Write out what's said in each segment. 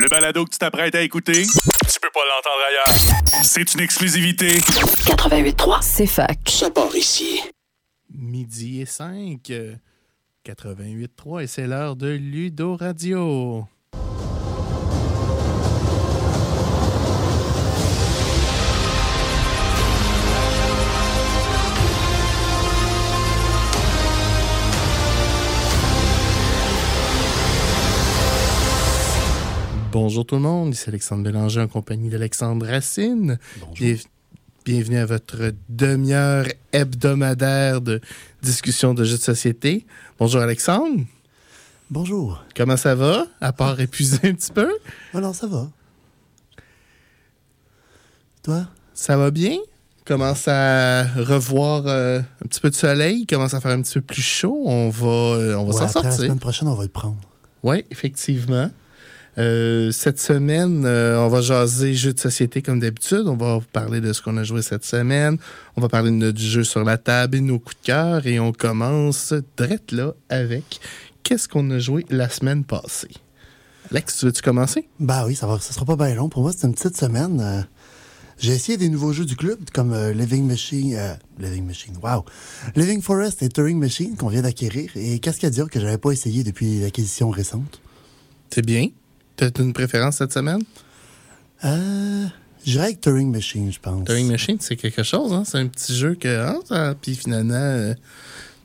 Le balado que tu t'apprêtes à écouter, tu peux pas l'entendre ailleurs. C'est une exclusivité. 88.3, c'est fac. Ça part ici. Midi et 5, euh, 88.3 et c'est l'heure de Ludo Radio. Bonjour tout le monde, ici Alexandre Bélanger en compagnie d'Alexandre Racine. Bien- bienvenue à votre demi-heure hebdomadaire de discussion de jeux de société. Bonjour Alexandre, Bonjour. comment ça va? À part épuisé un petit peu, Alors, ça va. Toi? ça va bien? Commence à revoir euh, un petit peu de soleil, commence à faire un petit peu plus chaud. On va, euh, on va Ouais, s'en après la sortir. semaine prochaine, on va le prendre. Oui, effectivement. Euh, cette semaine, euh, on va jaser jeux de société comme d'habitude. On va vous parler de ce qu'on a joué cette semaine. On va parler de notre jeu sur la table et de nos coups de cœur. Et on commence direct là avec qu'est-ce qu'on a joué la semaine passée. Alex, tu veux-tu commencer? Bah oui, ça va, ça sera pas bien long. Pour moi, c'est une petite semaine. euh, j'ai essayé des nouveaux jeux du club, comme euh, Living Machine, euh, Living Machine, wow, Living Forest et Turing Machine qu'on vient d'acquérir. Et Cascadia que j'avais pas essayé depuis l'acquisition récente? C'est bien. T'as une préférence cette semaine? Euh, J'irais avec Turing Machine, je pense. Turing Machine, c'est quelque chose. Hein? C'est un petit jeu que. ça- puis finalement, euh,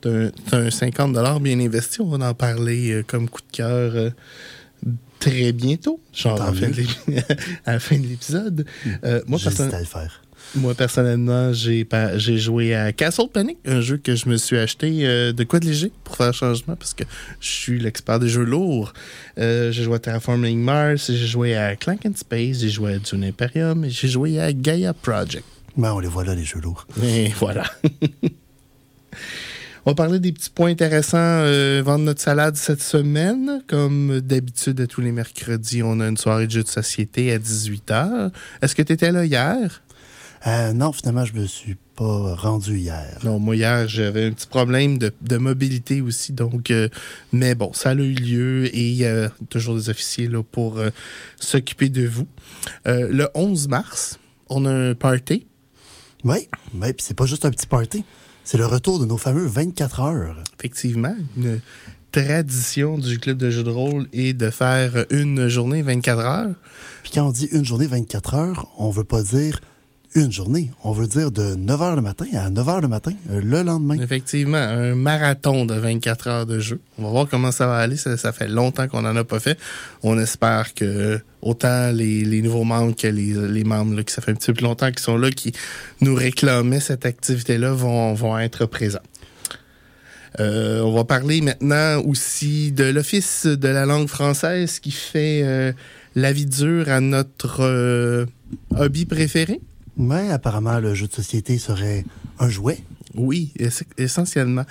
t'as un, un 50 bien investi. On va en parler euh, comme coup de cœur euh, très bientôt. Genre à la, fin de mieux. l'ép- à la fin de l'épisode. Euh, moi, à le faire. Moi, personnellement, j'ai j'ai joué à Castle Panic, un jeu que je me suis acheté euh, de quoi de léger pour faire changement parce que je suis l'expert des jeux lourds. Euh, j'ai joué à Terraforming Mars, j'ai joué à Clank and Space, j'ai joué à Dune Imperium et j'ai joué à Gaia Project. Ben, on les voit là, les jeux lourds. Et voilà. On va parler des petits points intéressants. euh, vendre notre salade cette semaine. Comme d'habitude, à tous les mercredis, on a une soirée de jeux de société à 18h. Est-ce que tu étais là hier? Euh, non, finalement, je me suis pas rendu hier. Non, moi, hier, j'avais un petit problème de, de mobilité aussi. Donc, euh, mais bon, ça a eu lieu et il y a toujours des officiers là, pour euh, s'occuper de vous. Euh, le 11 mars, on a un party. Oui, oui, puis c'est pas juste un petit party. C'est le retour de nos fameux 24 heures. effectivement, une tradition du club de jeux de rôle est de faire une journée 24 heures. Puis quand on dit une journée 24 heures, on veut pas dire une journée. On veut dire de 9 h le matin à 9 h le matin, euh, le lendemain. Effectivement, un marathon de 24 heures de jeu. On va voir comment ça va aller. Ça, fait longtemps qu'on n'en a pas fait. On espère que autant les, nouveaux membres que les, membres qui ça fait un petit peu plus longtemps qui sont là, qui nous réclamaient cette activité-là, vont, vont être présents. Euh, on va parler maintenant aussi de l'Office de la langue française qui fait euh, la vie dure à notre euh, hobby préféré. Mais apparemment, le jeu de société serait un jouet. Oui, ess- essentiellement.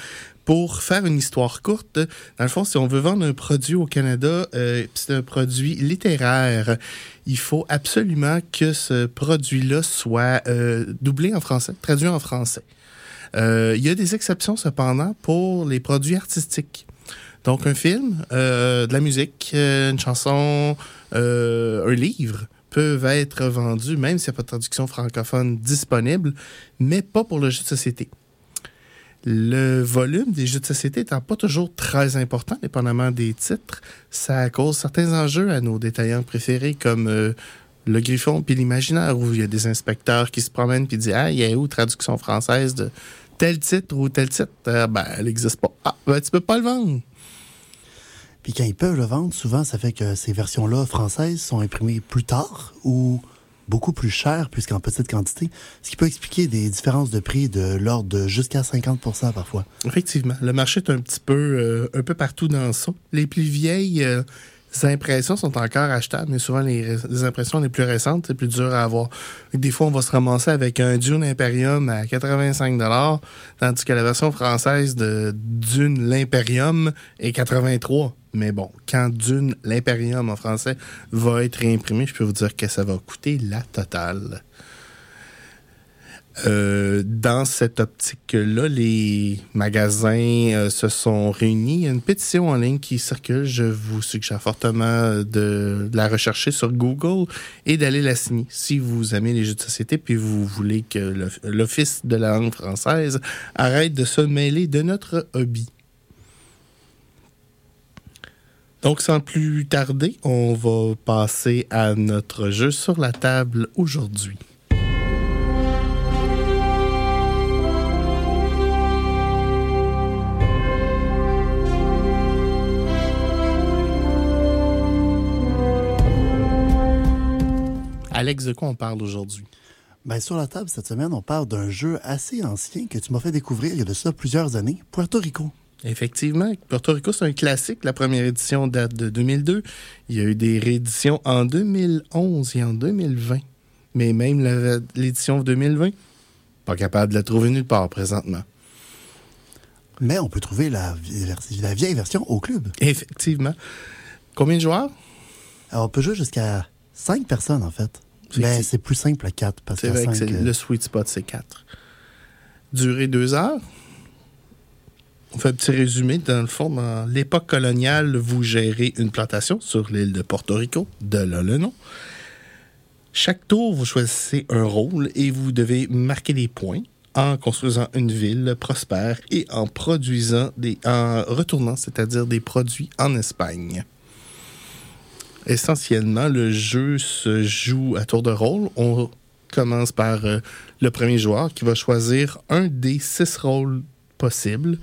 Pour faire une histoire courte, dans le fond, si on veut vendre un produit au Canada, euh, c'est un produit littéraire, il faut absolument que ce produit-là soit euh, doublé en français, traduit en français. Euh, il y a des exceptions cependant pour les produits artistiques. Donc un film, euh, de la musique, euh, une chanson, euh, un livre peuvent être vendus, même s'il n'y a pas de traduction francophone disponible, mais pas pour le jeu de société. Le volume des jeux de société étant pas toujours très important, dépendamment des titres, ça cause certains enjeux à nos détaillants préférés comme euh, le Griffon puis l'Imaginaire, où il y a des inspecteurs qui se promènent puis disent Ah, il y a où traduction française de tel titre ou tel titre? Ah, Ben, elle n'existe pas. Ah, ben, tu peux pas le vendre. Puis quand ils peuvent le vendre, souvent, ça fait que ces versions-là françaises sont imprimées plus tard ou beaucoup plus chères puisqu'en petite quantité, ce qui peut expliquer des différences de prix de l'ordre de jusqu'à 50% parfois. Effectivement, le marché est un petit peu, euh, un peu partout dans ça. Les plus vieilles euh, impressions sont encore achetables, mais souvent les, impressions les plus récentes, c'est plus dur à avoir. Des fois, on va se ramasser avec un Dune Imperium à 85 tandis que la version française de Dune l'Imperium est 83 Mais bon, quand Dune l'Imperium en français va être réimprimé, je peux vous dire que ça va coûter la totale. Euh, dans cette optique-là, les magasins euh, se sont réunis. Il y a une pétition en ligne qui circule. Je vous suggère fortement de, la rechercher sur Google et d'aller la signer si vous aimez les jeux de société puis vous voulez que l'Office de la langue française arrête de se mêler de notre hobby. Donc, sans plus tarder, on va passer à notre jeu sur la table aujourd'hui. Alex, de quoi on parle aujourd'hui? Ben, sur la table cette semaine, on parle d'un jeu assez ancien que tu m'as fait découvrir il y a de ça plusieurs années, Puerto Rico. Effectivement, Puerto Rico, c'est un classique. La première édition date de 2002. Il y a eu des rééditions en 2011 et en 2020. Mais même l'édition 2020, pas capable de la trouver nulle part présentement. Mais on peut trouver la, vie- la vieille version au club. Effectivement. Combien de joueurs? Alors, on peut jouer jusqu'à 5 personnes, en fait. C'est Mais c'est plus simple à 4 parce C'est vrai que 5... c'est- le sweet spot, c'est 4. Durée 2 heures. On fait un petit résumé. Dans le fond, dans l'époque coloniale, vous gérez une plantation sur l'île de Porto Rico, de là le nom. Chaque tour, vous choisissez un rôle et vous devez marquer des points en construisant une ville prospère et en produisant des, en retournant, c'est-à-dire des produits en Espagne. Essentiellement, le jeu se joue à tour de rôle. On commence par euh, le premier joueur qui va choisir un des six rôles possibles.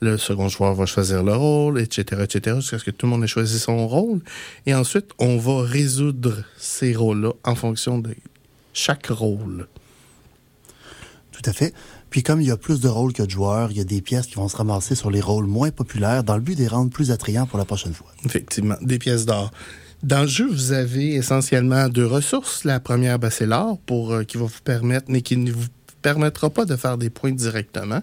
Le second joueur va choisir le rôle, etc., etc., jusqu'à ce que tout le monde ait choisi son rôle. Et ensuite, on va résoudre ces rôles-là en fonction de chaque rôle. Tout à fait. Puis comme il y a plus de rôles que de joueurs, il y a des pièces qui vont se ramasser sur les rôles moins populaires dans le but de les rendre plus attrayants pour la prochaine fois. Effectivement, des pièces d'or. Dans le jeu, vous avez essentiellement deux ressources. La première, ben, c'est l'or pour euh, qui va vous permettre, mais qui ne vous permettra pas de faire des points directement.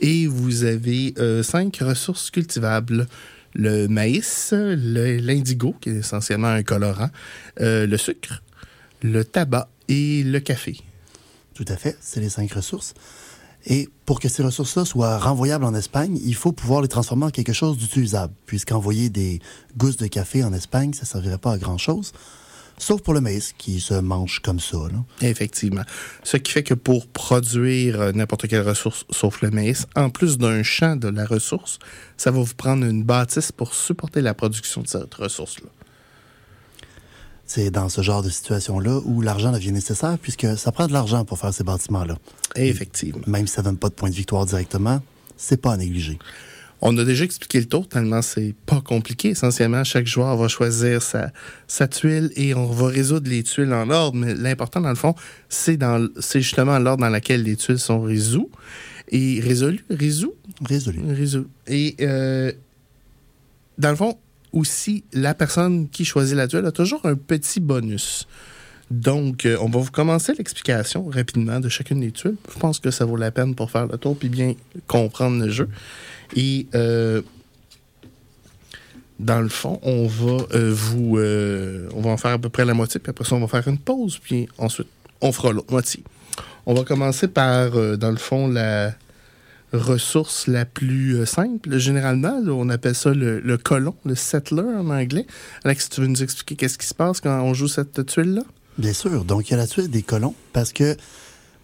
Et vous avez euh, cinq ressources cultivables. Le maïs, l'indigo, qui est essentiellement un colorant, euh, le sucre, le tabac et le café. Tout à fait, c'est les cinq ressources. Et pour que ces ressources-là soient renvoyables en Espagne, il faut pouvoir les transformer en quelque chose d'utilisable, puisqu'envoyer des gousses de café en Espagne, ça ne servirait pas à grand-chose, sauf pour le maïs, qui se mange comme ça. là. Effectivement. Ce qui fait que pour produire euh, n'importe quelle ressource, sauf le maïs, en plus d'un champ de la ressource, ça va vous prendre une bâtisse pour supporter la production de cette ressource-là. C'est dans ce genre de situation-là où l'argent devient nécessaire, puisque ça prend de l'argent pour faire ces bâtiments-là. Effectivement. Même si ça ne donne pas de points de victoire directement, c'est pas à négliger. On a déjà expliqué le tour, tellement c'est pas compliqué. Essentiellement, chaque joueur va choisir sa, sa tuile et on va résoudre les tuiles en ordre. Mais l'important, dans le fond, c'est dans l- c'est justement l'ordre dans lequel les tuiles sont résolues. Et résolues, résous, Résolu. Réseau. Et euh, dans le fond, aussi, la personne qui choisit la tuile a toujours un petit bonus. Donc, euh, on va vous commencer l'explication rapidement de chacune des tuiles. Je pense que ça vaut la peine pour faire le tour puis bien comprendre le jeu. Et euh, dans le fond, on va euh, vous, on va en faire à peu près la moitié, puis après ça, on va faire une pause, puis ensuite, on fera l'autre moitié. On va commencer par, dans le fond, la ressource la plus simple. Généralement, on appelle ça le, le colon, le settler en anglais. Alex, tu veux nous expliquer qu'est-ce qui se passe quand on joue cette tuile-là? Bien sûr. Donc, il y a la tuile des colons parce que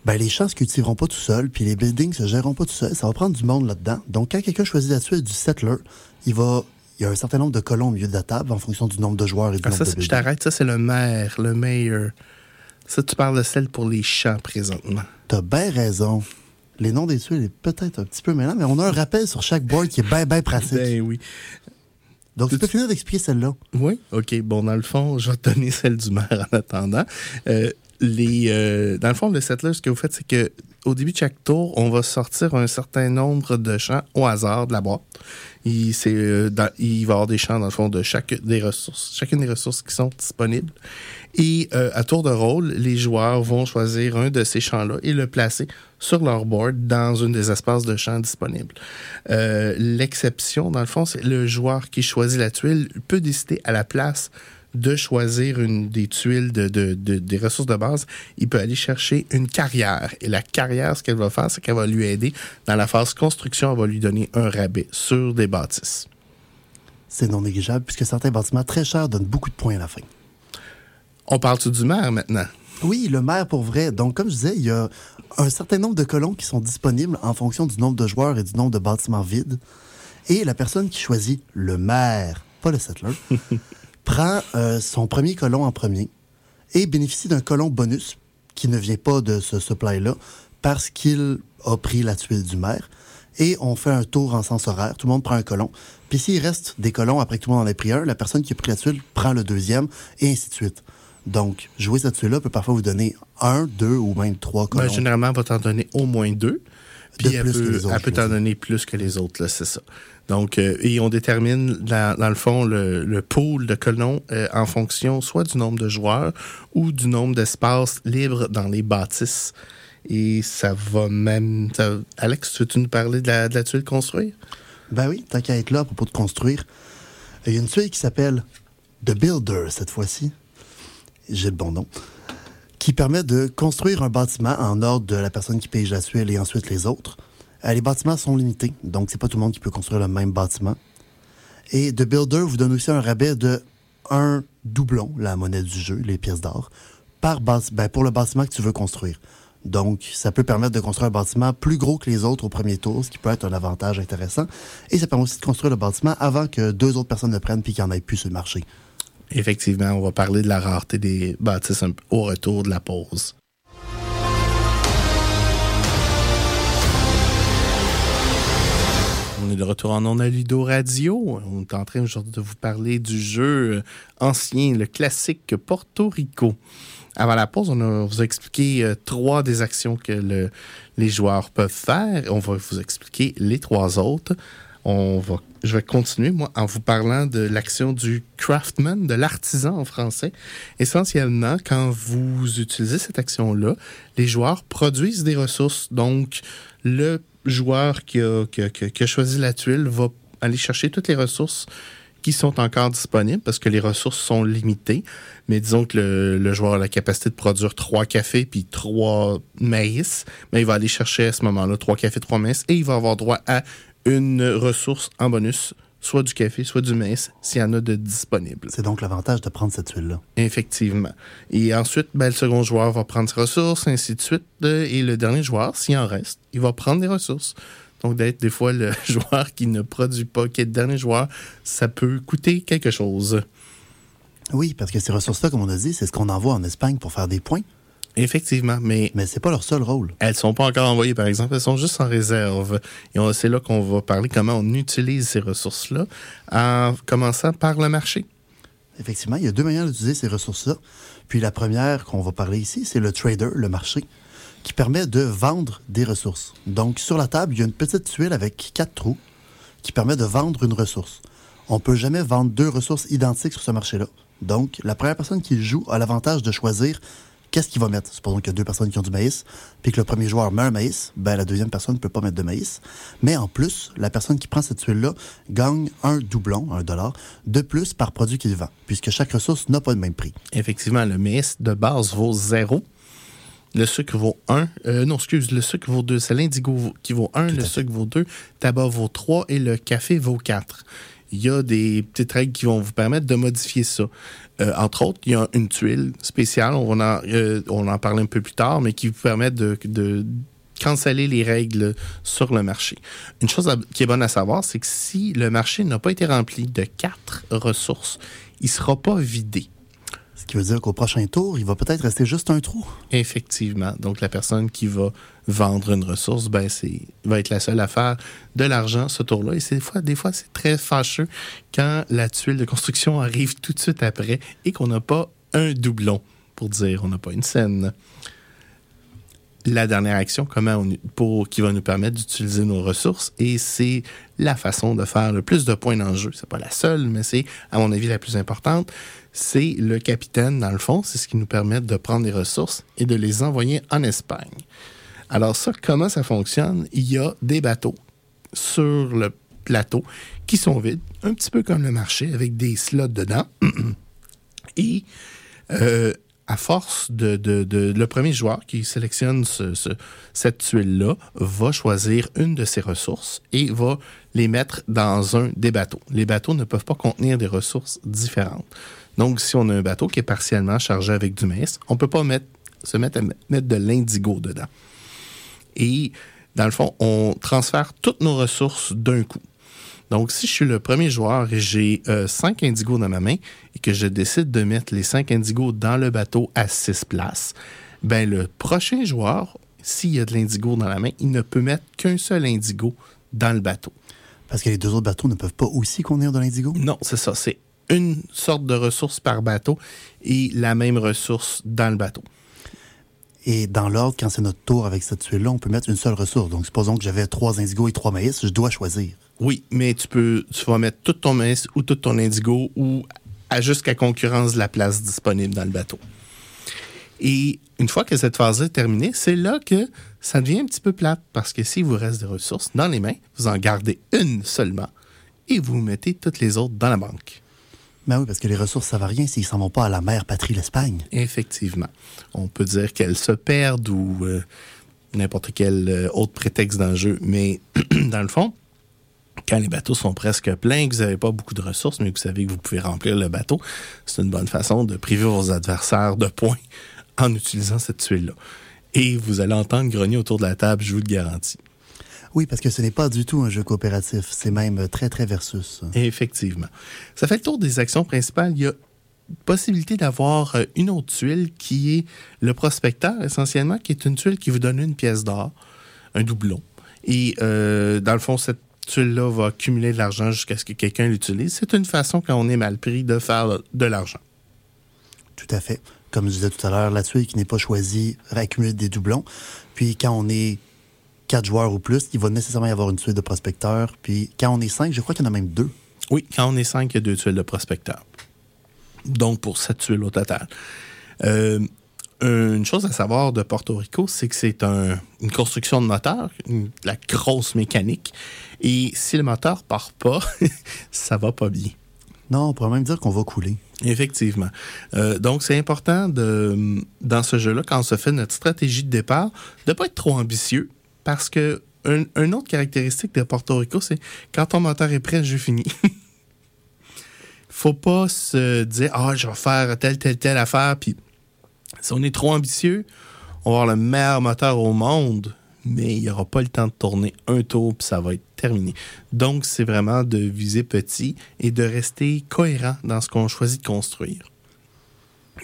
ben, les champs se cultiveront pas tout seuls, puis les buildings se géreront pas tout seuls. Ça va prendre du monde là-dedans. Donc, quand quelqu'un choisit la tuile du settler, il va. Il y a un certain nombre de colons au milieu de la table en fonction du nombre de joueurs et du Ah, nombre ça, de je t'arrête, ça, c'est le maire, le mayor. Ça, tu parles de celle pour les champs présentement. T'as bien raison. Les noms des tuiles est peut-être un petit peu mêlant, mais on a un rappel sur chaque board qui est bien, bien pratique. Ben oui. Donc, tu peux finir d'expliquer celle-là. Oui, OK. Bon, dans le fond, je vais te donner celle du maire en attendant. Euh, les, euh, dans le fond, le settler, ce que vous faites, c'est que au début de chaque tour, on va sortir un certain nombre de champs au hasard de la boîte. Euh, il va y avoir des champs, dans le fond, de chaque des ressources, chacune des ressources qui sont disponibles. Et euh, à tour de rôle, les joueurs vont choisir un de ces champs-là et le placer sur leur board dans une des espaces de champs disponibles. Euh, L'exception, dans le fond, c'est le joueur qui choisit la tuile peut décider à la place de choisir une des tuiles de, de- de- des ressources de base, il peut aller chercher une carrière. Et la carrière, ce qu'elle va faire, c'est qu'elle va lui aider dans la phase construction, elle va lui donner un rabais sur des bâtisses. C'est non négligeable puisque certains bâtiments très chers donnent beaucoup de points à la fin. On parle-tu du maire maintenant? Oui, le maire pour vrai. Donc, comme je disais, il y a un certain nombre de colons qui sont disponibles en fonction du nombre de joueurs et du nombre de bâtiments vides. Et la personne qui choisit le maire, pas le settler, prend euh, son premier colon en premier et bénéficie d'un colon bonus qui ne vient pas de ce supply-là parce qu'il a pris la tuile du maire. Et on fait un tour en sens horaire. Tout le monde prend un colon. Puis s'il reste des colons après que tout le monde en ait pris un, la personne qui a pris la tuile prend le deuxième et ainsi de suite. Donc, jouer cette tuile-là peut parfois vous donner un, deux ou même trois Ben, colons. généralement, elle va t'en donner au moins deux. Puis De elle plus que peut, les autres, elle peut t'en donner plus que les autres, là, c'est ça. Donc, euh, et on détermine, dans, le fond, le, pool de colons euh, en fonction soit du nombre de joueurs ou du nombre d'espaces libres dans les bâtisses. Et ça va même... Alex, veux-tu nous parler de la, de tuile construire? Ben oui, tant qu'à être là à propos de construire, il y a une tuile qui s'appelle The Builder cette fois-ci. J'ai le bon nom. Qui permet de construire un bâtiment en ordre de la personne qui pige la tuile et ensuite les autres. Euh, les bâtiments sont limités, donc c'est pas tout le monde qui peut construire le même bâtiment. Et The Builder vous donne aussi un rabais de un doublon, la monnaie du jeu, les pièces d'or, par bâti- ben, pour le bâtiment que tu veux construire. Donc, ça peut permettre de construire un bâtiment plus gros que les autres au premier tour, ce qui peut être un avantage intéressant. Et ça permet aussi de construire le bâtiment avant que deux autres personnes le prennent puis qu'il n'y en ait plus sur le marché. Effectivement, on va parler de la rareté des bâtisses au retour de la pause. Est de retour en on a Ludo Radio. On est en train aujourd'hui de vous parler du jeu ancien, le classique Porto Rico. Avant la pause, on a, vous a expliqué euh, trois des actions que le- les joueurs peuvent faire. On va vous expliquer les trois autres. On va, je vais continuer, moi, en vous parlant de l'action du craftsman, de l'artisan en français. Essentiellement, quand vous utilisez cette action-là, les joueurs produisent des ressources. Donc, le joueur qui a, choisi la tuile va aller chercher toutes les ressources qui sont encore disponibles parce que les ressources sont limitées. Mais disons que le, le joueur a la capacité de produire trois cafés puis trois maïs. Mais il va aller chercher à ce moment-là trois cafés, trois maïs et il va avoir droit à une ressource en bonus, soit du café, soit du maïs, s'il y en a de disponibles. C'est donc l'avantage de prendre cette tuile-là. Effectivement. Et ensuite, ben, le second joueur va prendre ses ressources, ainsi de suite. Et le dernier joueur, s'il en reste, il va prendre des ressources. Donc, d'être des fois le joueur qui ne produit pas, qui est le dernier joueur, ça peut coûter quelque chose. Oui, parce que ces ressources-là, comme on a dit, c'est ce qu'on envoie en Espagne pour faire des points, Effectivement, mais mais c'est pas leur seul rôle. elles sont pas encore envoyées, par exemple. Elles sont juste en réserve. Et c'est là qu'on va parler comment on utilise ces ressources-là, en commençant par le marché. Effectivement, il y a deux manières d'utiliser ces ressources-là. Puis la première qu'on va parler ici, c'est le trader, le marché, qui permet de vendre des ressources. Donc, sur la table, il y a une petite tuile avec quatre trous qui permet de vendre une ressource. On peut jamais vendre deux ressources identiques sur ce marché-là. Donc, la première personne qui joue a l'avantage de choisir qu'est-ce qu'il va mettre? Supposons qu'il y a deux personnes qui ont du maïs, puis que le premier joueur met un maïs, ben la deuxième personne ne peut pas mettre de maïs. Mais en plus, la personne qui prend cette tuile-là gagne un doublon, un dollar, de plus par produit qu'il vend, puisque chaque ressource n'a pas le même prix. Effectivement, le maïs de base vaut 0. Le sucre vaut 1. Euh, non, excuse, le sucre vaut 2. C'est l'indigo qui vaut 1, le sucre vaut 2, tabac vaut 3 et le café vaut 4. Il y a des petites règles qui vont vous permettre de modifier ça. Euh, entre autres, il y a une tuile spéciale, on en, euh, on en parler un peu plus tard, mais qui vous permet de, canceller les règles sur le marché. Une chose qui est bonne à savoir, c'est que si le marché n'a pas été rempli de quatre ressources, il ne sera pas vidé. Ce qui veut dire qu'au prochain tour, il va peut-être rester juste un trou. Effectivement. Donc, la personne qui va vendre une ressource, ben, c'est, va être la seule à faire de l'argent ce tour-là. Et des fois, des fois, c'est très fâcheux quand la tuile de construction arrive tout de suite après et qu'on n'a pas un doublon, pour dire, on n'a pas une scène. La dernière action, comment on, pour, qui va nous permettre d'utiliser nos ressources, et c'est la façon de faire le plus de points dans le jeu. C'est pas la seule, mais c'est, à mon avis, la plus importante. C'est le capitaine, dans le fond, c'est ce qui nous permet de prendre les ressources et de les envoyer en Espagne. Alors ça, comment ça fonctionne? Il y a des bateaux sur le plateau qui sont vides, un petit peu comme le marché, avec des slots dedans. Et euh, à force de, de- de- Le premier joueur qui sélectionne ce- ce- cette tuile-là va choisir une de ses ressources et va les mettre dans un des bateaux. Les bateaux ne peuvent pas contenir des ressources différentes. Donc, si on a un bateau qui est partiellement chargé avec du maïs, on ne peut pas mettre, se mettre à mettre de l'indigo dedans. Et dans le fond, on transfère toutes nos ressources d'un coup. Donc, si je suis le premier joueur et j'ai 5 indigos dans ma main et que je décide de mettre les 5 indigos dans le bateau à 6 places, ben le prochain joueur, s'il y a de l'indigo dans la main, il ne peut mettre qu'un seul indigo dans le bateau. Parce que les deux autres bateaux ne peuvent pas aussi contenir de l'indigo? Non, c'est ça. C'est une sorte de ressource par bateau et la même ressource dans le bateau. Et dans l'ordre, quand c'est notre tour avec cette tuile-là, on peut mettre une seule ressource. Donc, supposons que j'avais trois indigos et trois maïs, je dois choisir. Oui, mais tu peux, tu vas mettre tout ton maïs ou tout ton indigo ou à jusqu'à concurrence de la place disponible dans le bateau. Et une fois que cette phase est terminée, c'est là que ça devient un petit peu plate parce que s'il vous reste des ressources dans les mains, vous en gardez une seulement et vous mettez toutes les autres dans la banque. Ben oui, parce que les ressources, ça va rien s'ils s'en vont pas à la mère patrie, l'Espagne. Effectivement. On peut dire qu'elles se perdent ou euh, n'importe quel euh, autre prétexte dans le jeu, mais dans le fond, quand les bateaux sont presque pleins, que vous n'avez pas beaucoup de ressources, mais que vous savez que vous pouvez remplir le bateau, c'est une bonne façon de priver vos adversaires de points en utilisant cette tuile-là. Et vous allez entendre grogner autour de la table, je vous le garantis. Oui, parce que ce n'est pas du tout un jeu coopératif. C'est même très, très versus. Effectivement. Ça fait le tour des actions principales. Il y a possibilité d'avoir euh, une autre tuile qui est le prospecteur, essentiellement, qui est une tuile qui vous donne une pièce d'or, un doublon. Et euh, dans le fond, cette tuile-là va accumuler de l'argent jusqu'à ce que quelqu'un l'utilise. C'est une façon, quand on est mal pris, de faire de l'argent. Tout à fait. Comme je disais tout à l'heure, la tuile qui n'est pas choisie accumule des doublons. Puis quand on est quatre joueurs ou plus, il va nécessairement y avoir une tuile de prospecteur. Puis quand on est cinq, je crois qu'il y en a même deux. Oui, quand on est cinq, il y a deux tuiles de prospecteur. Donc, pour sept tuiles au total. Euh, une chose à savoir de Porto Rico, c'est que c'est un- une construction de moteur, une- la grosse mécanique. Et si le moteur part pas, ça va pas bien. Non, on pourrait même dire qu'on va couler. Effectivement. Euh, donc, c'est important de, dans ce jeu-là, quand on se fait notre stratégie de départ, de ne pas être trop ambitieux parce que un, une autre caractéristique de Porto Rico, c'est quand ton moteur est prêt, le jeu finit. Faut pas se dire Ah, je vais faire telle, telle, telle affaire. Puis, si on est trop ambitieux, on va avoir le meilleur moteur au monde, mais il n'y aura pas le temps de tourner un tour, puis ça va être terminé. Donc, c'est vraiment de viser petit et de rester cohérent dans ce qu'on choisit de construire.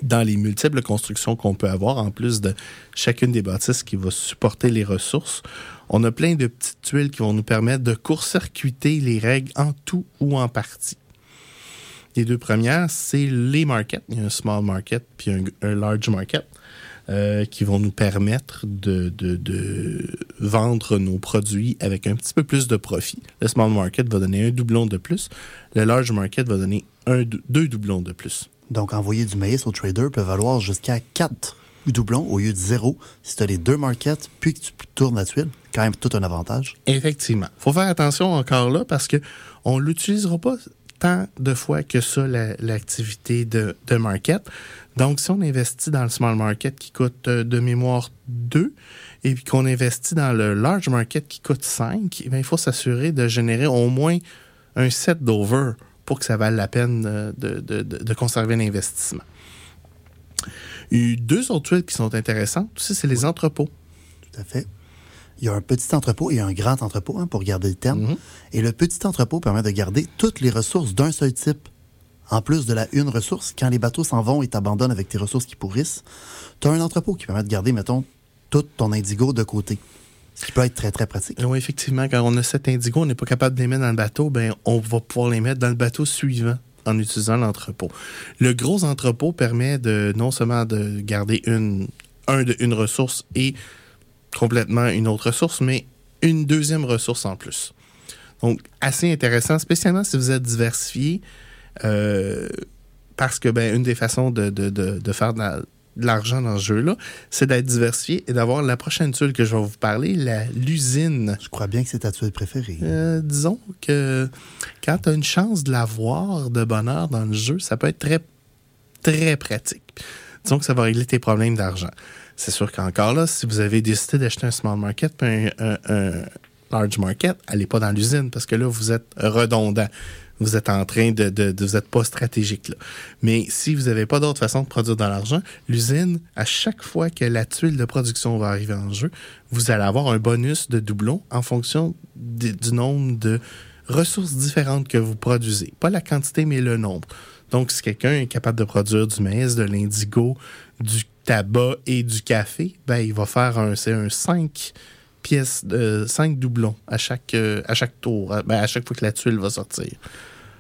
Dans les multiples constructions qu'on peut avoir, en plus de chacune des bâtisses qui va supporter les ressources, on a plein de petites tuiles qui vont nous permettre de court-circuiter les règles en tout ou en partie. Les deux premières, c'est les markets. Il y a un small market puis un, un large market euh, qui vont nous permettre de, de- de vendre nos produits avec un petit peu plus de profit. Le small market va donner un doublon de plus. Le large market va donner un, deux doublons de plus. Donc, envoyer du maïs au trader peut valoir jusqu'à 4 doublons au lieu de 0 si tu as les deux markets puis que tu tournes la tuile. Quand même tout un avantage. Effectivement. faut faire attention encore là parce que on l'utilisera pas tant de fois que ça, la- l'activité de, de market. Donc, si on investit dans le small market qui coûte euh, de mémoire 2 et puis qu'on investit dans le large market qui coûte 5, eh bien, il faut s'assurer de générer au moins un set d'over pour que ça vaille la peine euh, de, de- de- conserver l'investissement. Il y a deux autres tuiles qui sont intéressantes aussi, c'est les entrepôts. Tout à fait. Il y a un petit entrepôt et un grand entrepôt, hein, pour garder le terme. Mhm. Et le petit entrepôt permet de garder toutes les ressources d'un seul type. En plus de la une ressource, quand les bateaux s'en vont et t'abandonnent avec tes ressources qui pourrissent, tu as un entrepôt qui permet de garder, mettons, tout ton indigo de côté. Ce qui peut être très, très pratique. Oui, effectivement, quand on a sept indigos, on n'est pas capable de les mettre dans le bateau, ben on va pouvoir les mettre dans le bateau suivant en utilisant l'entrepôt. Le gros entrepôt permet de non seulement de garder une, un de une ressource et complètement une autre ressource, mais une deuxième ressource en plus. Donc, assez intéressant, spécialement si vous êtes diversifié, euh, parce que ben, une des façons de, de- de- de faire de la- de l'argent dans ce jeu-là, c'est d'être diversifié et d'avoir la prochaine tuile que je vais vous parler, la- l'usine. Je crois bien que c'est ta tuile préférée. Euh, disons que quand tu as une chance de l'avoir de bonheur dans le jeu, ça peut être très, très pratique. Disons que ça va régler tes problèmes d'argent. C'est sûr qu'encore là, si vous avez décidé d'acheter un small market puis un, large market, allez pas dans l'usine parce que là, vous êtes redondant vous êtes en train de, de, vous n'êtes pas stratégique là. Mais si vous n'avez pas d'autre façon de produire de l'argent, l'usine, à chaque fois que la tuile de production va arriver en jeu, vous allez avoir un bonus de doublon en fonction du nombre de ressources différentes que vous produisez. Pas la quantité, mais le nombre. Donc, si quelqu'un est capable de produire du maïs, de l'indigo, du tabac et du café, ben, il va faire un, c'est un 5 pièces, de 5 doublons à chaque, euh, à chaque tour, ben, à chaque fois que la tuile va sortir.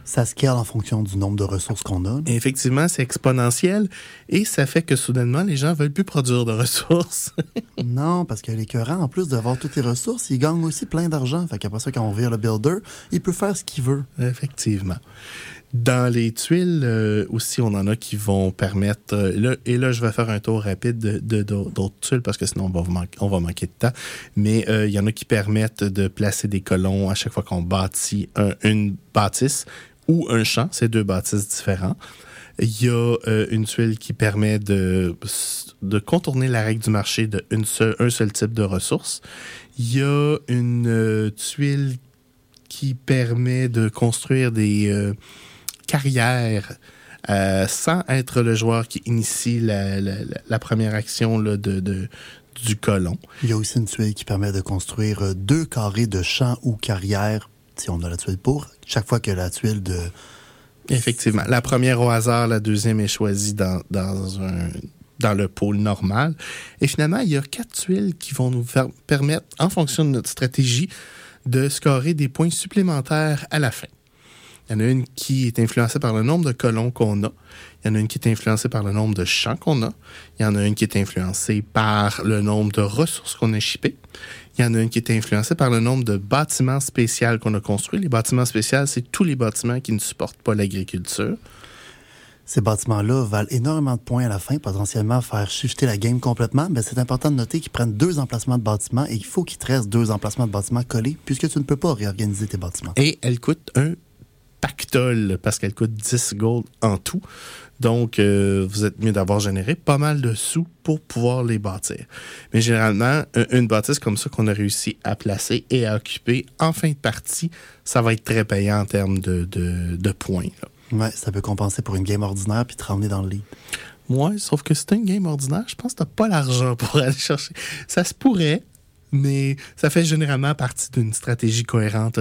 Ça scale en fonction du nombre de ressources qu'on a. effectivement, c'est exponentiel et ça fait que soudainement, les gens veulent plus produire de ressources. non, parce que l'écœurant, en plus d'avoir toutes les ressources, il gagne aussi plein d'argent. Fait qu'après ça, quand on vire le builder, il peut faire ce qu'il veut. Effectivement. Dans les tuiles euh, aussi, on en a qui vont permettre. Euh, et là, je vais faire un tour rapide de, d'autres tuiles parce que sinon on va, manquer, de temps. Mais euh, il y en a qui permettent de placer des colons à chaque fois qu'on bâtit une bâtisse ou un champ, c'est deux bâtisses différents. Il y a une tuile qui permet de, contourner la règle du marché d'un seul, seul type de ressources. Il y a une tuile qui permet de construire des euh, carrières sans être le joueur qui initie la, la, première action là, de, de, du colon. Il y a aussi une tuile qui permet de construire deux carrés de champ ou carrière si on a la tuile pour, chaque fois que la tuile de... Effectivement. La première au hasard, la deuxième est choisie dans, dans, un, dans le pôle normal. Et finalement, il y a quatre tuiles qui vont nous faire, permettre, en fonction de notre stratégie, de scorer des points supplémentaires à la fin. Il y en a une qui est influencée par le nombre de colons qu'on a. Il y en a une qui est influencée par le nombre de champs qu'on a. Il y en a une qui est influencée par le nombre de ressources qu'on a shippées. Il y en a une qui est influencée par le nombre de bâtiments spéciaux qu'on a construits. Les bâtiments spéciaux, c'est tous les bâtiments qui ne supportent pas l'agriculture. Ces bâtiments-là valent énormément de points à la fin, potentiellement faire shifter la game complètement, mais c'est important de noter qu'ils prennent deux emplacements de bâtiments et il faut qu'ils te restent deux emplacements de bâtiments collés puisque tu ne peux pas réorganiser tes bâtiments. Et elles coûtent un pactole parce qu'elles coûtent 10 gold en tout. Donc, euh, vous êtes mieux d'avoir généré pas mal de sous pour pouvoir les bâtir. Mais généralement, une bâtisse comme ça qu'on a réussi à placer et à occuper en fin de partie, ça va être très payant en termes de, de, points. Oui, ça peut compenser pour une game ordinaire puis te ramener dans le lit. Oui, sauf que c'est une game ordinaire, je pense que tu n'as pas l'argent pour aller chercher. Ça se pourrait, mais ça fait généralement partie d'une stratégie cohérente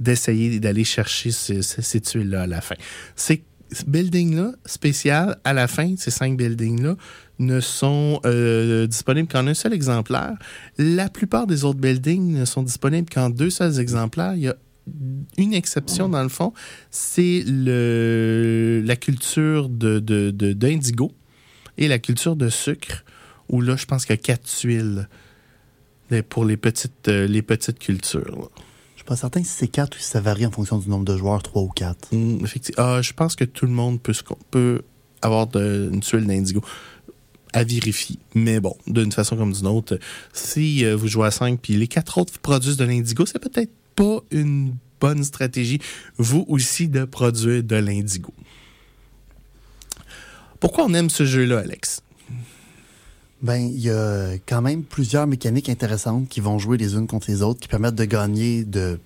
d'essayer d'aller chercher ces tuiles-là à la fin. C'est ce building-là, spécial, à la fin, ces cinq buildings-là, ne sont euh, disponibles qu'en un seul exemplaire. La plupart des autres buildings ne sont disponibles qu'en deux seuls exemplaires. Il y a une exception, dans le fond, c'est la culture d'indigo de, et la culture de sucre, où là, je pense qu'il y a quatre tuiles pour les petites, euh, les petites cultures suis pas certain si c'est 4 ou si ça varie en fonction du nombre de joueurs, 3 ou 4. Hmm, effectivement. Ah, je pense que tout le monde peut, peut avoir une tuile d'indigo à vérifier. Mais bon, d'une façon comme d'une autre, si euh, vous jouez à 5 puis les 4 autres produisent de l'indigo, c'est peut-être pas une bonne stratégie, vous aussi, de produire de l'indigo. Pourquoi on aime ce jeu-là, Alex? Ben, il y a quand même plusieurs mécaniques intéressantes qui vont jouer les unes contre les autres, qui permettent de gagner de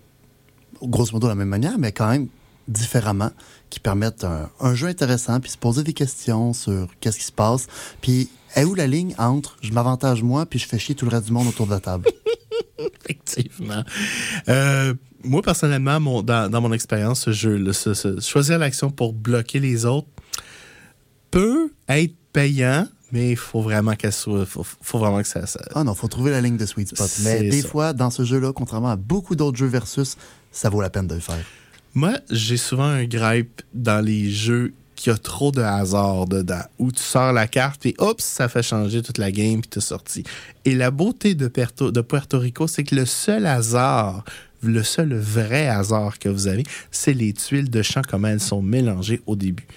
grosso modo de la même manière, mais quand même différemment, qui permettent un, jeu intéressant, puis se poser des questions sur qu'est-ce qui se passe, puis est où la ligne entre je m'avantage moi, puis je fais chier tout le reste du monde autour de la table? Effectivement. Euh, moi, personnellement, dans, mon expérience, ce jeu, choisir l'action pour bloquer les autres peut être payant, mais il faut vraiment qu'elle soit. Faut, faut vraiment que ça, ça, Ah non, faut trouver la ligne de sweet spot. Mais des fois, dans ce jeu-là, contrairement à beaucoup d'autres jeux versus, ça vaut la peine de le faire. Moi, j'ai souvent un gripe dans les jeux qui a trop de hasard dedans, où tu sors la carte et oups, ça fait changer toute la game puis t'es sorti. Et la beauté de Puerto, de Puerto Rico, c'est que le seul hasard, le seul vrai hasard que vous avez, c'est les tuiles de champ, comment elles sont mélangées au début.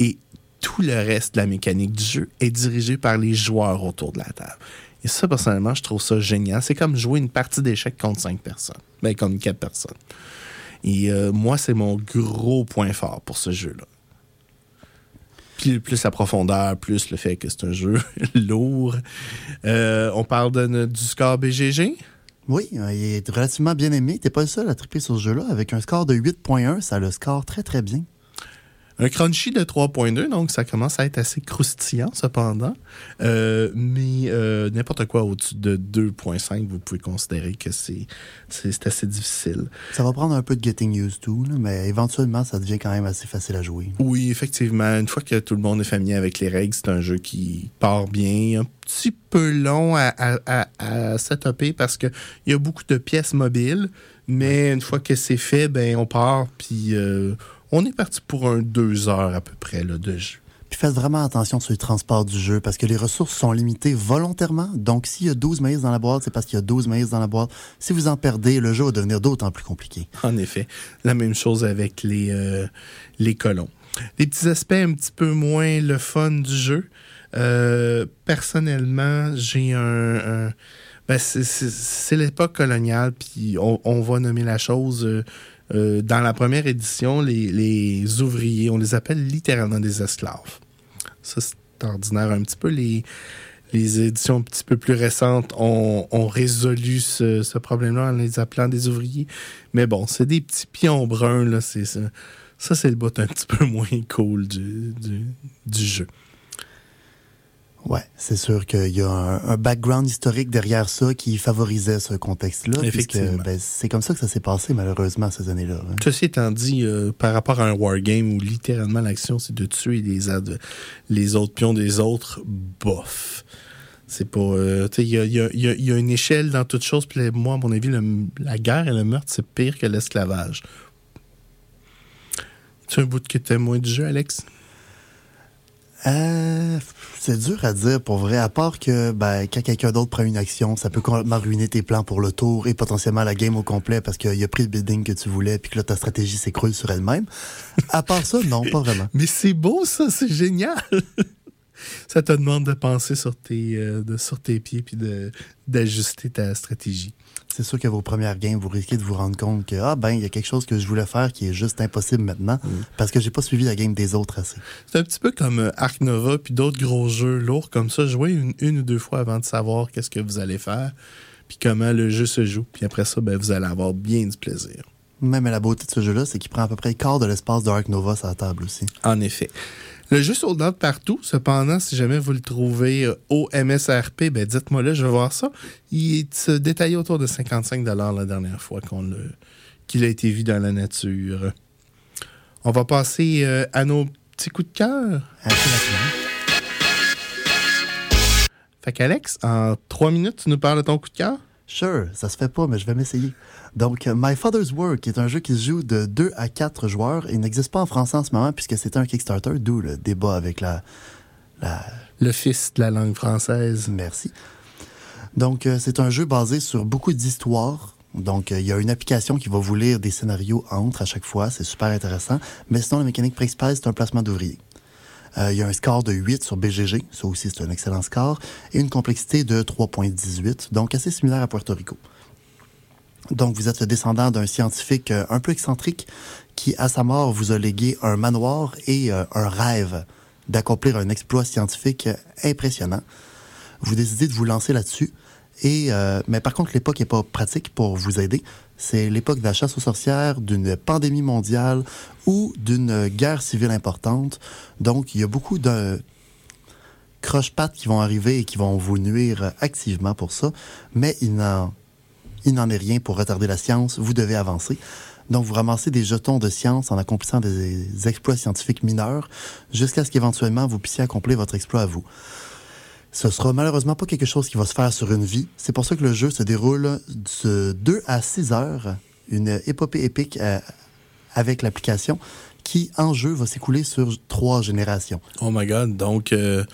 Et tout le reste de la mécanique du jeu est dirigé par les joueurs autour de la table. Et ça, personnellement, je trouve ça génial. C'est comme jouer une partie d'échecs contre cinq personnes. Ben, contre quatre personnes. Et euh, moi, c'est mon gros point fort pour ce jeu-là. Puis plus la profondeur, plus le fait que c'est un jeu lourd. Euh, on parle de, du score BGG. Oui, euh, il est relativement bien aimé. T'es pas le seul à triper sur ce jeu-là. Avec un score de 8.1, ça le score très très bien. Un crunchy de 3.2, donc ça commence à être assez croustillant cependant. Euh, mais euh, n'importe quoi au-dessus de 2.5, vous pouvez considérer que c'est, c'est, assez difficile. Ça va prendre un peu de getting used to, mais éventuellement, ça devient quand même assez facile à jouer. Oui, effectivement. Une fois que tout le monde est familier avec les règles, c'est un jeu qui part bien. Un petit peu long à, à, à, parce qu'il y a beaucoup de pièces mobiles. Mais une fois que c'est fait, ben on part, puis... Euh, on est parti pour un deux heures à peu près là, de jeu. Puis faites vraiment attention sur le transport du jeu parce que les ressources sont limitées volontairement. Donc, s'il y a 12 maïs dans la boîte, c'est parce qu'il y a 12 maïs dans la boîte. Si vous en perdez, le jeu va devenir d'autant plus compliqué. En effet. La même chose avec les, euh, les colons. Les petits aspects un petit peu moins le fun du jeu. Euh, personnellement, j'ai un. ben c'est l'époque coloniale, puis on, va nommer la chose. Euh, euh, dans la première édition, les, ouvriers, on les appelle littéralement des esclaves. Ça, c'est ordinaire un petit peu. Les, éditions un petit peu plus récentes ont, résolu ce, problème-là en les appelant des ouvriers. Mais bon, c'est des petits pions bruns, là. Ça, c'est le bout un petit peu moins cool du jeu. Ouais, c'est sûr qu'il y a un, background historique derrière ça qui favorisait ce contexte-là. Effectivement. Ben, c'est comme ça que ça s'est passé, malheureusement, ces années-là. Hein. Ceci étant dit, euh, par rapport à un wargame où littéralement l'action, c'est de tuer les, les autres pions des autres, bof. C'est pas. Euh, il y a, y, a, une échelle dans toute chose. Puis moi, à mon avis, la guerre et le meurtre, c'est pire que l'esclavage. Tu un bout que t'aimes moins du jeu, Alex? Euh, c'est dur à dire pour vrai, à part que ben, quand quelqu'un d'autre prend une action, ça peut complètement ruiner tes plans pour le tour et potentiellement la game au complet parce qu'il a pris le building que tu voulais puis que là ta stratégie s'écroule sur elle-même. À part ça, non, pas vraiment. Mais c'est beau ça, c'est génial. ça te demande de penser sur tes, euh, de, sur tes pieds puis d'ajuster ta stratégie c'est sûr que vos premières games, vous risquez de vous rendre compte que ah ben il y a quelque chose que je voulais faire qui est juste impossible maintenant mm. parce que j'ai pas suivi la game des autres assez. C'est un petit peu comme euh, Ark Nova puis d'autres gros jeux lourds comme ça, jouez une, une ou deux fois avant de savoir qu'est-ce que vous allez faire puis comment le jeu se joue puis après ça ben vous allez avoir bien du plaisir. Même la beauté de ce jeu-là, c'est qu'il prend à peu près le quart de l'espace de Ark Nova sur la table aussi. En effet. Le jeu sold out partout. Cependant, si jamais vous le trouvez euh, au MSRP, ben dites-moi là, je vais voir ça. Il se détaillé autour de 55 la dernière fois qu'on qu'il a été vu dans la nature. On va passer euh, à nos petits coups de cœur. Fait qu'Alex, en trois minutes, tu nous parles de ton coup de cœur? Sure, ça se fait pas, mais je vais m'essayer. Donc, My Father's Work est un jeu qui se joue de 2 à 4 joueurs. Il n'existe pas en français en ce moment puisque c'est un Kickstarter, d'où le débat avec la, Le fils de la langue française. Merci. Donc, euh, c'est un jeu basé sur beaucoup d'histoires. Donc, euh, il y a une application qui va vous lire des scénarios entre à chaque fois. C'est super intéressant. Mais sinon, la mécanique principale, c'est un placement d'ouvriers. Euh, il y a un score de 8 sur BGG, ça aussi c'est un excellent score, et une complexité de 3.18, donc assez similaire à Puerto Rico. Donc, vous êtes le descendant d'un scientifique euh, un peu excentrique qui, à sa mort, vous a légué un manoir et euh, un rêve d'accomplir un exploit scientifique euh, impressionnant. Vous décidez de vous lancer là-dessus. Et, mais par contre, l'époque n'est pas pratique pour vous aider. C'est l'époque de la chasse aux sorcières, d'une pandémie mondiale ou d'une guerre civile importante. Donc, il y a beaucoup de croche-pattes qui vont arriver et qui vont vous nuire activement pour ça. Mais il n'en il n'en est rien pour retarder la science, vous devez avancer. Donc, vous ramassez des jetons de science en accomplissant des exploits scientifiques mineurs jusqu'à ce qu'éventuellement vous puissiez accomplir votre exploit à vous. Ce sera malheureusement pas quelque chose qui va se faire sur une vie. C'est pour ça que le jeu se déroule de 2 à 6 heures, une épopée épique euh, avec l'application qui, en jeu, va s'écouler sur trois générations. Oh my god, donc euh,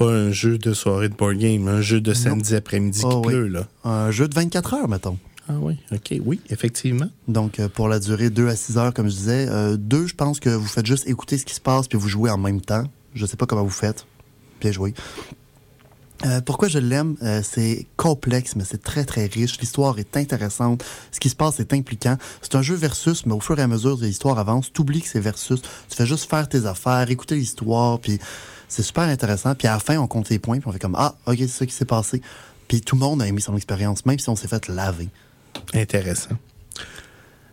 pas un jeu de soirée de board game, un jeu de samedi après-midi qui oh pleut, là. Un jeu de 24 heures, mettons. Ah oui, OK, oui, effectivement. Donc, euh, pour la durée 2 à 6 heures, comme je disais, euh, deux, je pense que vous faites juste écouter ce qui se passe puis vous jouez en même temps. Je sais pas comment vous faites. Bien joué. Euh, pourquoi je l'aime? Euh, c'est complexe, mais c'est très, très riche. L'histoire est intéressante. Ce qui se passe est impliquant. C'est un jeu versus, mais au fur et à mesure que l'histoire avance, tu oublies que c'est versus. Tu fais juste faire tes affaires, écouter l'histoire, puis c'est super intéressant. Puis à la fin, on compte les points, puis on fait comme Ah, OK, c'est ça qui s'est passé. Puis tout le monde a aimé son expérience, même si on s'est fait laver. Intéressant.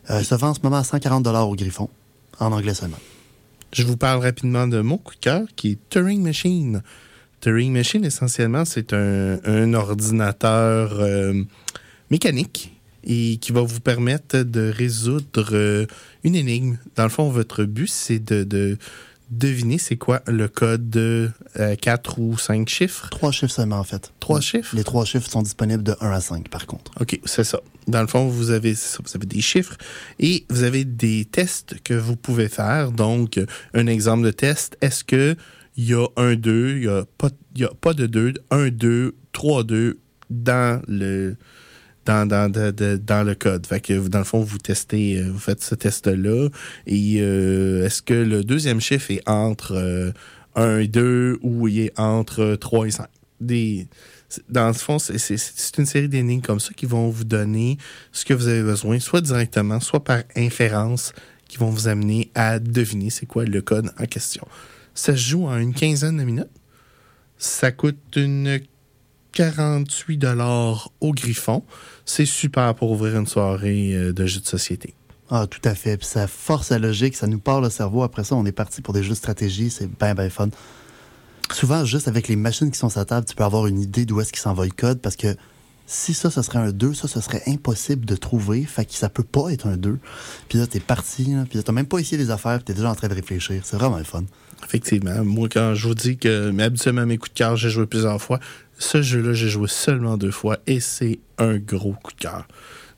Euh, se vend en ce moment à 140 au Griffon, en anglais seulement. Je vous parle rapidement de mon coup de cœur, qui est Turing Machine. Turing Machine, essentiellement, c'est un, ordinateur euh, mécanique et qui va vous permettre de résoudre euh, une énigme. Dans le fond, votre but, c'est de, deviner c'est quoi le code de euh, quatre ou cinq chiffres? Trois chiffres seulement, en fait. Trois chiffres? Les trois chiffres sont disponibles de 1 à 5, par contre. OK, c'est ça. Dans le fond, vous avez, vous avez des chiffres et vous avez des tests que vous pouvez faire. Donc, un exemple de test, est-ce que il y a un 2, il n'y a, pas, a pas de 2, 1, 2, 3, 2 dans le, dans, le code. Dans le fond, vous testez, euh, vous faites ce test-là. Et euh, est-ce que le deuxième chiffre est entre 1 euh, et 2 ou il est entre 3 et 5? Des, dans le fond, c'est une série d'énigmes comme ça qui vont vous donner ce que vous avez besoin, soit directement, soit par inférence, qui vont vous amener à deviner c'est quoi le code en question. Ça se joue en une quinzaine de minutes. Ça coûte une 48 dollars au Griffon. C'est super pour ouvrir une soirée euh, de jeux de société. Ah, tout à fait. Puis ça force la logique, ça nous parle le cerveau. Après ça, on est parti pour des jeux de stratégie. C'est bien, bien fun. Souvent, juste avec les machines qui sont sur la table, tu peux avoir une idée d'où est-ce qu'il s'en le code parce que si ça, ce serait un 2, ça, ce serait impossible de trouver. Fait que ça peut pas être un 2. Puis là, t'es parti, là, puis t'as même pas essayé les affaires, puis t'es déjà en train de réfléchir. C'est vraiment le fun. Effectivement. Moi, quand je vous dis que, mais habituellement, mes coups de cœur, j'ai joué plusieurs fois. Ce jeu-là, j'ai joué seulement deux fois et c'est un gros coup de cœur.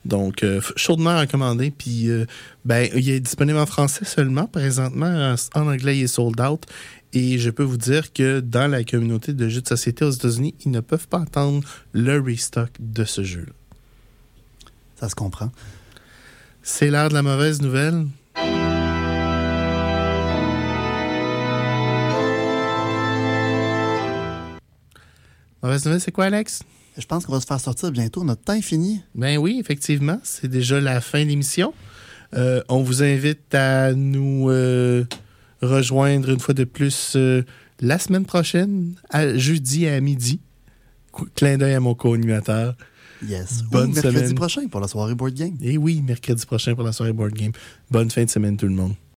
Donc, euh, chaudement recommandé. Puis, euh, ben, il est disponible en français seulement. Présentement, en anglais, il est sold out. Et je peux vous dire que dans la communauté de jeux de société aux États-Unis, ils ne peuvent pas attendre le restock de ce jeu-là. Ça se comprend. C'est l'heure de la mauvaise nouvelle. Mauvaise nouvelle, c'est quoi, Alex? Je pense qu'on va se faire sortir bientôt. Notre temps est fini. Ben oui, effectivement. C'est déjà la fin de l'émission. Euh, on vous invite à nous euh, rejoindre une fois de plus euh, la semaine prochaine, à, jeudi à midi. Clin d'œil à mon co-animateur. Yes. Bonne mercredi prochain pour la soirée board game. Et eh oui, mercredi prochain pour la soirée board game. Bonne fin de semaine tout le monde.